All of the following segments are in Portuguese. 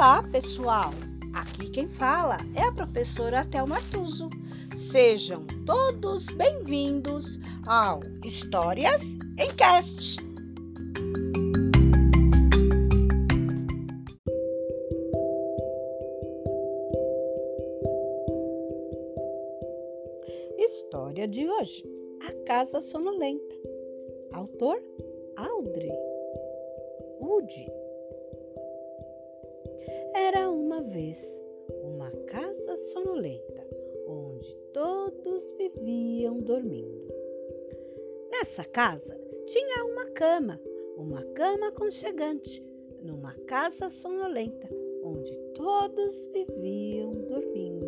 Olá, pessoal! Aqui quem fala é a professora Thelma Tuso. Sejam todos bem-vindos ao Histórias em Cast. História de hoje: A Casa Sonolenta. Autor Audrey Wood. Era uma vez uma casa sonolenta onde todos viviam dormindo. Nessa casa tinha uma cama, uma cama aconchegante, numa casa sonolenta onde todos viviam dormindo.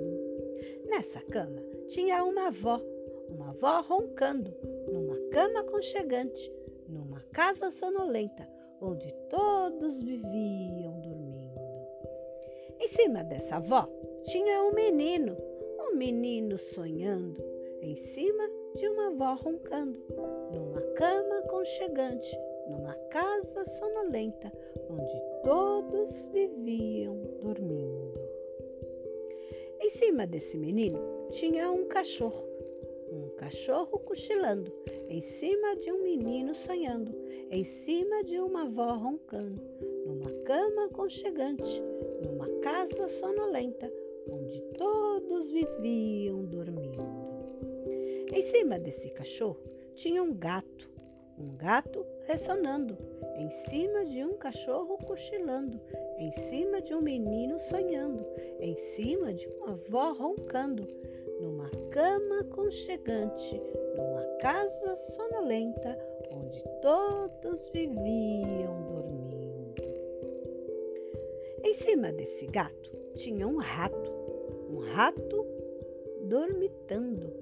Nessa cama tinha uma avó, uma avó roncando, numa cama aconchegante, numa casa sonolenta onde todos viviam. Em cima dessa avó tinha um menino, um menino sonhando, em cima de uma avó roncando, numa cama aconchegante, numa casa sonolenta, onde todos viviam dormindo. Em cima desse menino tinha um cachorro, um cachorro cochilando, em cima de um menino sonhando, em cima de uma avó roncando, numa cama aconchegante, numa casa sonolenta, onde todos viviam dormindo. Em cima desse cachorro tinha um gato, um gato ressonando, em cima de um cachorro cochilando, em cima de um menino sonhando, em cima de uma avó roncando, numa cama aconchegante, numa casa sonolenta, onde todos viviam dormindo. Em cima desse gato tinha um rato, um rato dormitando,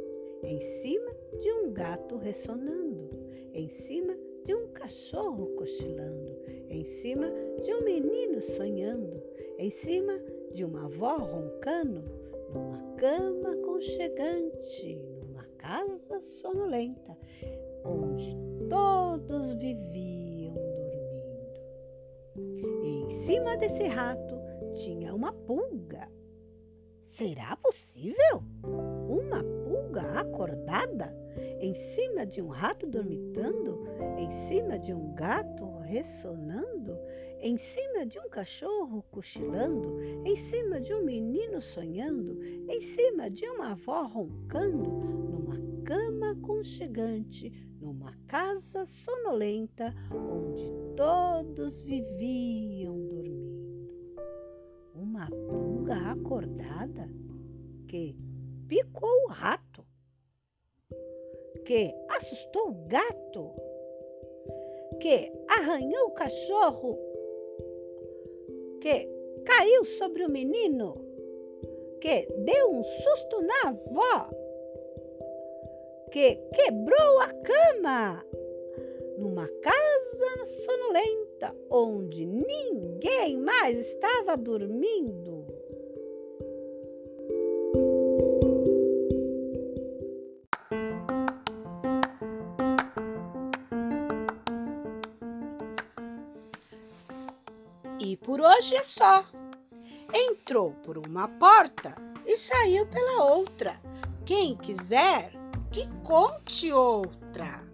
em cima de um gato ressonando, em cima de um cachorro cochilando, em cima de um menino sonhando, em cima de uma avó roncando, numa cama aconchegante, numa casa sonolenta, onde todos viviam cima desse rato tinha uma pulga. Será possível? Uma pulga acordada em cima de um rato dormitando, em cima de um gato ressonando, em cima de um cachorro cochilando, em cima de um menino sonhando, em cima de uma avó roncando, numa cama aconchegante, numa casa sonolenta onde todos viviam. Uma pulga acordada que picou o rato, que assustou o gato, que arranhou o cachorro, que caiu sobre o menino, que deu um susto na avó que quebrou a cama numa casa sonolenta onde ninguém mais estava dormindo. E por hoje é só. Entrou por uma porta e saiu pela outra. Quem quiser que conte outra.